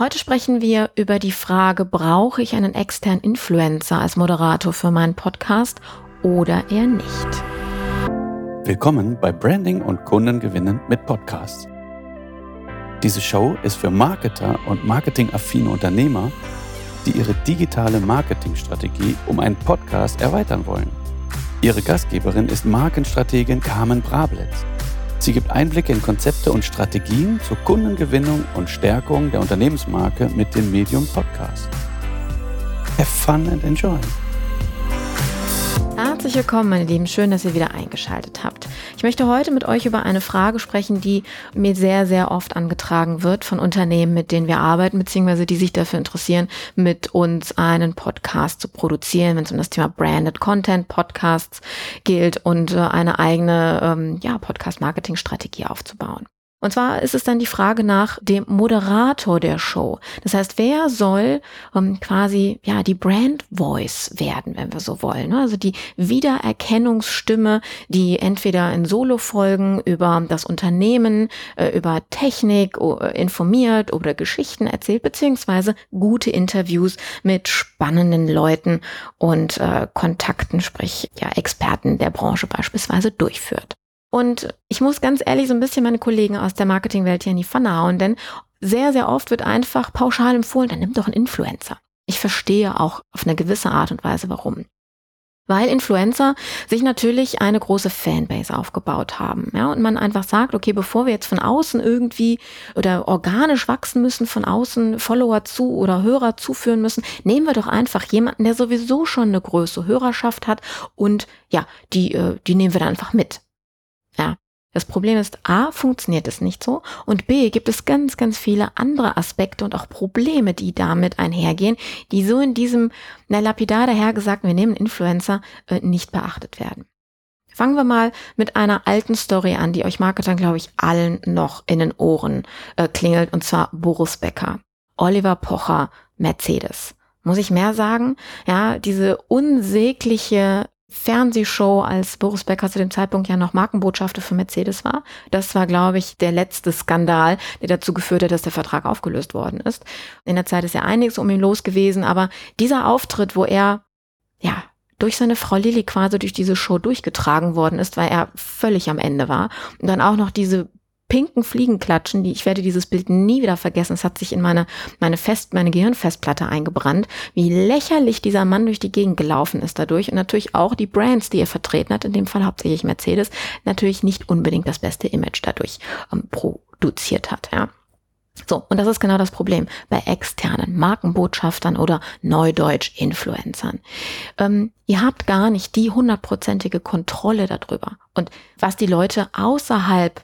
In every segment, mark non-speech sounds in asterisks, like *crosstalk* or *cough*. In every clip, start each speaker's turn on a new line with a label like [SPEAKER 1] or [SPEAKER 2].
[SPEAKER 1] Heute sprechen wir über die Frage, brauche ich einen externen Influencer als Moderator für meinen Podcast oder eher nicht?
[SPEAKER 2] Willkommen bei Branding und Kundengewinnen mit Podcasts. Diese Show ist für Marketer und marketingaffine Unternehmer, die ihre digitale Marketingstrategie um einen Podcast erweitern wollen. Ihre Gastgeberin ist Markenstrategin Carmen Brablitz. Sie gibt Einblicke in Konzepte und Strategien zur Kundengewinnung und Stärkung der Unternehmensmarke mit dem Medium Podcast. Have fun and enjoy.
[SPEAKER 1] Herzlich willkommen, meine Lieben. Schön, dass ihr wieder eingeschaltet habt. Ich möchte heute mit euch über eine Frage sprechen, die mir sehr, sehr oft angetragen wird von Unternehmen, mit denen wir arbeiten, beziehungsweise die sich dafür interessieren, mit uns einen Podcast zu produzieren, wenn es um das Thema Branded Content Podcasts gilt und äh, eine eigene ähm, ja, Podcast-Marketing-Strategie aufzubauen. Und zwar ist es dann die Frage nach dem Moderator der Show. Das heißt, wer soll ähm, quasi ja die Brand Voice werden, wenn wir so wollen. Ne? Also die Wiedererkennungsstimme, die entweder in Solo-Folgen über das Unternehmen, äh, über Technik äh, informiert oder Geschichten erzählt, beziehungsweise gute Interviews mit spannenden Leuten und äh, Kontakten, sprich ja Experten der Branche beispielsweise durchführt. Und ich muss ganz ehrlich so ein bisschen meine Kollegen aus der Marketingwelt hier in die Pfanne hauen, denn sehr, sehr oft wird einfach pauschal empfohlen, dann nimm doch einen Influencer. Ich verstehe auch auf eine gewisse Art und Weise, warum. Weil Influencer sich natürlich eine große Fanbase aufgebaut haben. Ja, und man einfach sagt, okay, bevor wir jetzt von außen irgendwie oder organisch wachsen müssen, von außen Follower zu oder Hörer zuführen müssen, nehmen wir doch einfach jemanden, der sowieso schon eine größere Hörerschaft hat und ja, die, äh, die nehmen wir dann einfach mit. Ja. Das Problem ist, A, funktioniert es nicht so und B, gibt es ganz, ganz viele andere Aspekte und auch Probleme, die damit einhergehen, die so in diesem, na, lapidar dahergesagten, wir nehmen Influencer, äh, nicht beachtet werden. Fangen wir mal mit einer alten Story an, die euch Marketern, glaube ich, allen noch in den Ohren äh, klingelt, und zwar Boris Becker, Oliver Pocher, Mercedes. Muss ich mehr sagen? Ja, diese unsägliche Fernsehshow, als Boris Becker zu dem Zeitpunkt ja noch Markenbotschafter für Mercedes war. Das war, glaube ich, der letzte Skandal, der dazu geführt hat, dass der Vertrag aufgelöst worden ist. In der Zeit ist ja einiges um ihn los gewesen, aber dieser Auftritt, wo er, ja, durch seine Frau Lilly quasi durch diese Show durchgetragen worden ist, weil er völlig am Ende war. Und dann auch noch diese pinken Fliegenklatschen, die ich werde dieses Bild nie wieder vergessen. Es hat sich in meine meine Fest meine Gehirnfestplatte eingebrannt, wie lächerlich dieser Mann durch die Gegend gelaufen ist dadurch und natürlich auch die Brands, die er vertreten hat, in dem Fall hauptsächlich Mercedes, natürlich nicht unbedingt das beste Image dadurch ähm, produziert hat, ja. So, und das ist genau das Problem bei externen Markenbotschaftern oder Neudeutsch Influencern. Ähm, ihr habt gar nicht die hundertprozentige Kontrolle darüber. Und was die Leute außerhalb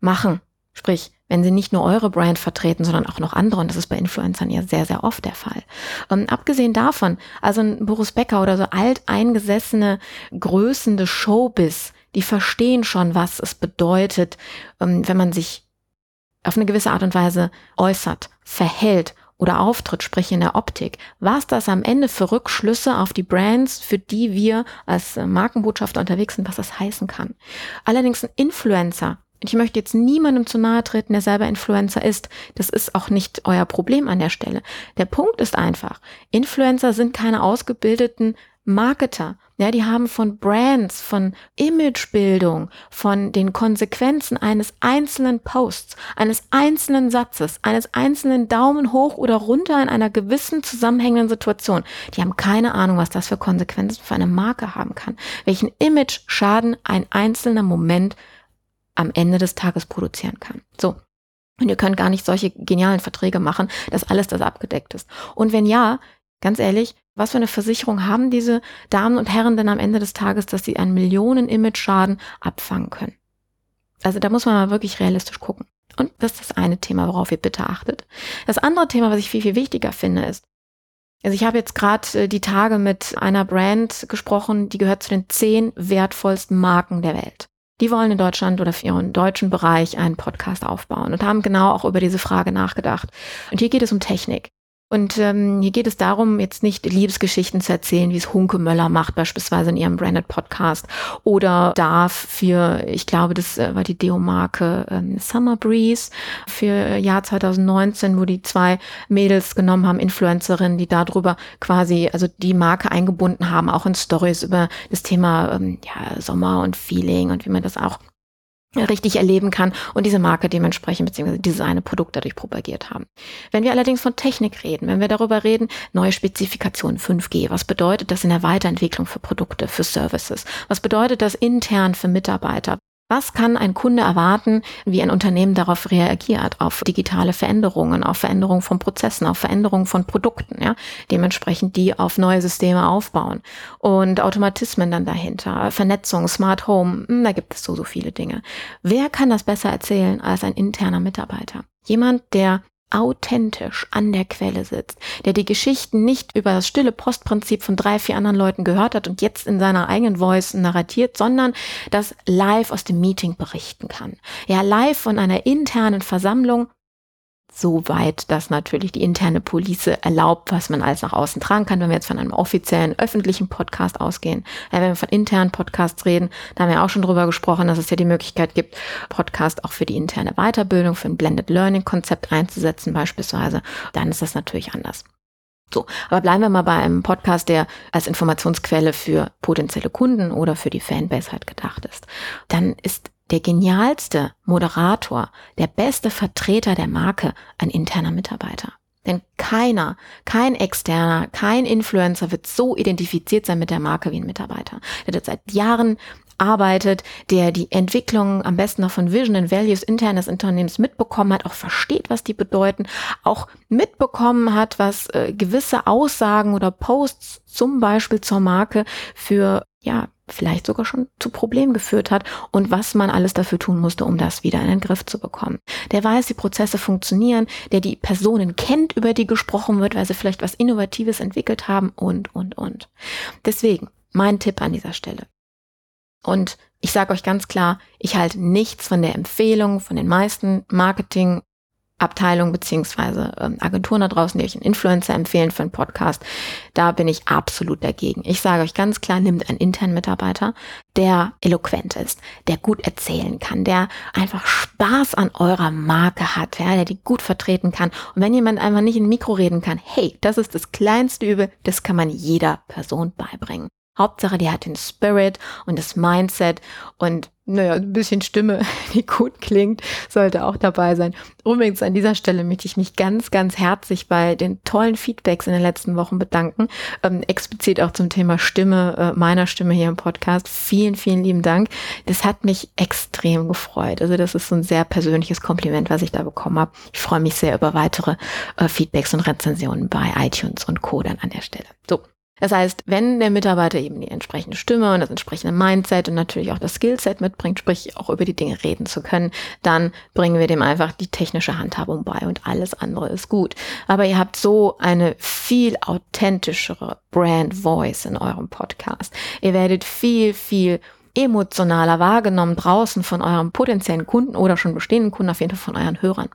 [SPEAKER 1] machen. Sprich, wenn sie nicht nur eure Brand vertreten, sondern auch noch andere. Und das ist bei Influencern ja sehr, sehr oft der Fall. Ähm, abgesehen davon, also ein Boris Becker oder so alteingesessene Größen des Showbiz, die verstehen schon, was es bedeutet, ähm, wenn man sich auf eine gewisse Art und Weise äußert, verhält oder auftritt, sprich in der Optik, was das am Ende für Rückschlüsse auf die Brands, für die wir als Markenbotschafter unterwegs sind, was das heißen kann. Allerdings ein Influencer, ich möchte jetzt niemandem zu nahe treten, der selber Influencer ist. Das ist auch nicht euer Problem an der Stelle. Der Punkt ist einfach, Influencer sind keine ausgebildeten Marketer. Ja, die haben von Brands, von Imagebildung, von den Konsequenzen eines einzelnen Posts, eines einzelnen Satzes, eines einzelnen Daumen hoch oder runter in einer gewissen zusammenhängenden Situation. Die haben keine Ahnung, was das für Konsequenzen für eine Marke haben kann. Welchen Image-Schaden ein einzelner Moment am Ende des Tages produzieren kann. So. Und ihr könnt gar nicht solche genialen Verträge machen, dass alles das abgedeckt ist. Und wenn ja, ganz ehrlich, was für eine Versicherung haben diese Damen und Herren denn am Ende des Tages, dass sie einen Millionen-Image-Schaden abfangen können? Also da muss man mal wirklich realistisch gucken. Und das ist das eine Thema, worauf ihr bitte achtet. Das andere Thema, was ich viel, viel wichtiger finde, ist, also ich habe jetzt gerade äh, die Tage mit einer Brand gesprochen, die gehört zu den zehn wertvollsten Marken der Welt. Die wollen in Deutschland oder für ihren deutschen Bereich einen Podcast aufbauen und haben genau auch über diese Frage nachgedacht. Und hier geht es um Technik. Und ähm, hier geht es darum, jetzt nicht Liebesgeschichten zu erzählen, wie es Hunke Möller macht, beispielsweise in ihrem Branded Podcast oder darf für, ich glaube, das äh, war die Deo-Marke ähm, Summer Breeze für Jahr 2019, wo die zwei Mädels genommen haben, Influencerinnen, die darüber quasi, also die Marke eingebunden haben, auch in Stories über das Thema ähm, ja, Sommer und Feeling und wie man das auch richtig erleben kann und diese Marke dementsprechend beziehungsweise dieses eine Produkt dadurch propagiert haben. Wenn wir allerdings von Technik reden, wenn wir darüber reden, neue Spezifikationen 5G, was bedeutet das in der Weiterentwicklung für Produkte, für Services? Was bedeutet das intern für Mitarbeiter? Was kann ein Kunde erwarten, wie ein Unternehmen darauf reagiert, auf digitale Veränderungen, auf Veränderungen von Prozessen, auf Veränderungen von Produkten, ja, dementsprechend die auf neue Systeme aufbauen und Automatismen dann dahinter, Vernetzung, Smart Home, hm, da gibt es so, so viele Dinge. Wer kann das besser erzählen als ein interner Mitarbeiter? Jemand, der authentisch an der Quelle sitzt, der die Geschichten nicht über das stille Postprinzip von drei, vier anderen Leuten gehört hat und jetzt in seiner eigenen Voice narratiert, sondern das live aus dem Meeting berichten kann. Ja, live von einer internen Versammlung soweit das natürlich die interne Police erlaubt, was man alles nach außen tragen kann. Wenn wir jetzt von einem offiziellen öffentlichen Podcast ausgehen, äh, wenn wir von internen Podcasts reden, da haben wir auch schon drüber gesprochen, dass es ja die Möglichkeit gibt, Podcast auch für die interne Weiterbildung, für ein Blended Learning Konzept einzusetzen beispielsweise, dann ist das natürlich anders. So, aber bleiben wir mal bei einem Podcast, der als Informationsquelle für potenzielle Kunden oder für die Fanbase halt gedacht ist. Dann ist der genialste Moderator, der beste Vertreter der Marke ein interner Mitarbeiter. Denn keiner, kein externer, kein Influencer wird so identifiziert sein mit der Marke wie ein Mitarbeiter. Der hat seit Jahren arbeitet, der die Entwicklung am besten noch von Vision and Values internes Unternehmens mitbekommen hat, auch versteht, was die bedeuten, auch mitbekommen hat, was äh, gewisse Aussagen oder Posts zum Beispiel zur Marke für ja vielleicht sogar schon zu Problemen geführt hat und was man alles dafür tun musste, um das wieder in den Griff zu bekommen. Der weiß, wie Prozesse funktionieren, der die Personen kennt, über die gesprochen wird, weil sie vielleicht was Innovatives entwickelt haben und, und, und. Deswegen mein Tipp an dieser Stelle. Und ich sage euch ganz klar, ich halte nichts von der Empfehlung von den meisten Marketing Abteilungen beziehungsweise ähm, Agenturen da draußen, die euch einen Influencer empfehlen für einen Podcast, da bin ich absolut dagegen. Ich sage euch ganz klar, nehmt einen internen Mitarbeiter, der eloquent ist, der gut erzählen kann, der einfach Spaß an eurer Marke hat, ja, der die gut vertreten kann. Und wenn jemand einfach nicht in Mikro reden kann, hey, das ist das kleinste Übel, das kann man jeder Person beibringen. Hauptsache, die hat den Spirit und das Mindset und naja, ein bisschen Stimme, *laughs* die gut klingt, sollte auch dabei sein. Übrigens an dieser Stelle möchte ich mich ganz, ganz herzlich bei den tollen Feedbacks in den letzten Wochen bedanken. Ähm, explizit auch zum Thema Stimme, äh, meiner Stimme hier im Podcast. Vielen, vielen lieben Dank. Das hat mich extrem gefreut. Also das ist so ein sehr persönliches Kompliment, was ich da bekommen habe. Ich freue mich sehr über weitere äh, Feedbacks und Rezensionen bei iTunes und Co. dann an der Stelle. So, das heißt, wenn der Mitarbeiter eben die entsprechende Stimme und das entsprechende Mindset und natürlich auch das Skillset mitbringt, sprich auch über die Dinge reden zu können, dann bringen wir dem einfach die technische Handhabung bei und alles andere ist gut. Aber ihr habt so eine viel authentischere Brand Voice in eurem Podcast. Ihr werdet viel, viel emotionaler wahrgenommen draußen von eurem potenziellen Kunden oder schon bestehenden Kunden, auf jeden Fall von euren Hörern,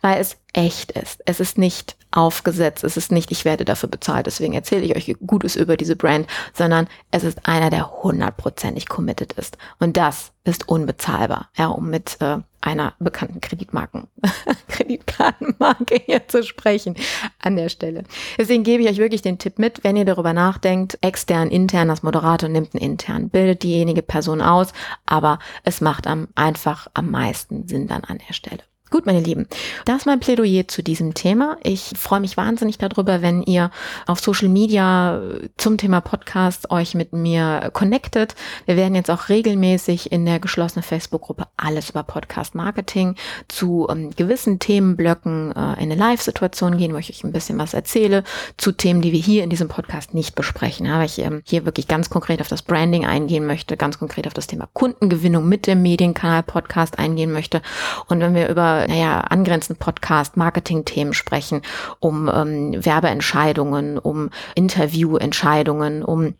[SPEAKER 1] weil es echt ist. Es ist nicht aufgesetzt, es ist nicht, ich werde dafür bezahlt, deswegen erzähle ich euch Gutes über diese Brand, sondern es ist einer, der hundertprozentig committed ist. Und das ist unbezahlbar, ja, um mit äh, einer bekannten Kreditmarken, *laughs* Kreditkartenmarke hier zu sprechen an der Stelle. Deswegen gebe ich euch wirklich den Tipp mit, wenn ihr darüber nachdenkt, extern, intern, das Moderator nimmt einen intern, bildet diejenige Person aus, aber es macht am einfach am meisten Sinn dann an der Stelle. Gut, meine Lieben, das ist mein Plädoyer zu diesem Thema. Ich freue mich wahnsinnig darüber, wenn ihr auf Social Media zum Thema Podcast euch mit mir connectet. Wir werden jetzt auch regelmäßig in der geschlossenen Facebook-Gruppe alles über Podcast Marketing zu ähm, gewissen Themenblöcken äh, in eine Live-Situation gehen, wo ich euch ein bisschen was erzähle zu Themen, die wir hier in diesem Podcast nicht besprechen. Aber ich ähm, hier wirklich ganz konkret auf das Branding eingehen möchte, ganz konkret auf das Thema Kundengewinnung mit dem Medienkanal Podcast eingehen möchte. Und wenn wir über naja, angrenzenden Podcast, Marketing-Themen sprechen, um ähm, Werbeentscheidungen, um Interviewentscheidungen, um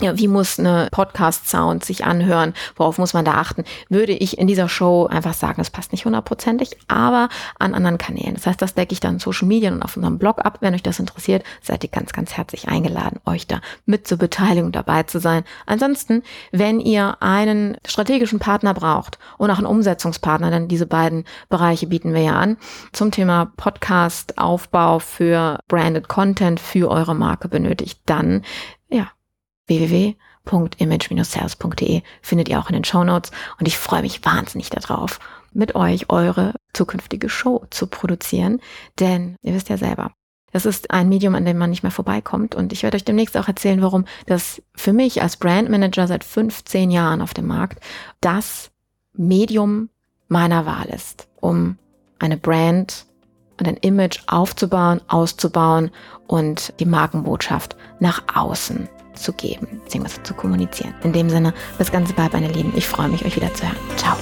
[SPEAKER 1] ja, wie muss eine Podcast-Sound sich anhören, worauf muss man da achten, würde ich in dieser Show einfach sagen, das passt nicht hundertprozentig, aber an anderen Kanälen. Das heißt, das decke ich dann Social Media und auf unserem Blog ab. Wenn euch das interessiert, seid ihr ganz, ganz herzlich eingeladen, euch da mit zur Beteiligung dabei zu sein. Ansonsten, wenn ihr einen strategischen Partner braucht und auch einen Umsetzungspartner, denn diese beiden Bereiche bieten wir ja an, zum Thema Podcast-Aufbau für Branded Content für eure Marke benötigt, dann www.image-sales.de findet ihr auch in den Show Notes. Und ich freue mich wahnsinnig darauf, mit euch eure zukünftige Show zu produzieren, denn ihr wisst ja selber, das ist ein Medium, an dem man nicht mehr vorbeikommt. Und ich werde euch demnächst auch erzählen, warum das für mich als Brandmanager seit 15 Jahren auf dem Markt das Medium meiner Wahl ist, um eine Brand und ein Image aufzubauen, auszubauen und die Markenbotschaft nach außen zu geben, beziehungsweise zu kommunizieren. In dem Sinne, bis ganz bald, meine Lieben. Ich freue mich, euch wieder zu hören. Ciao.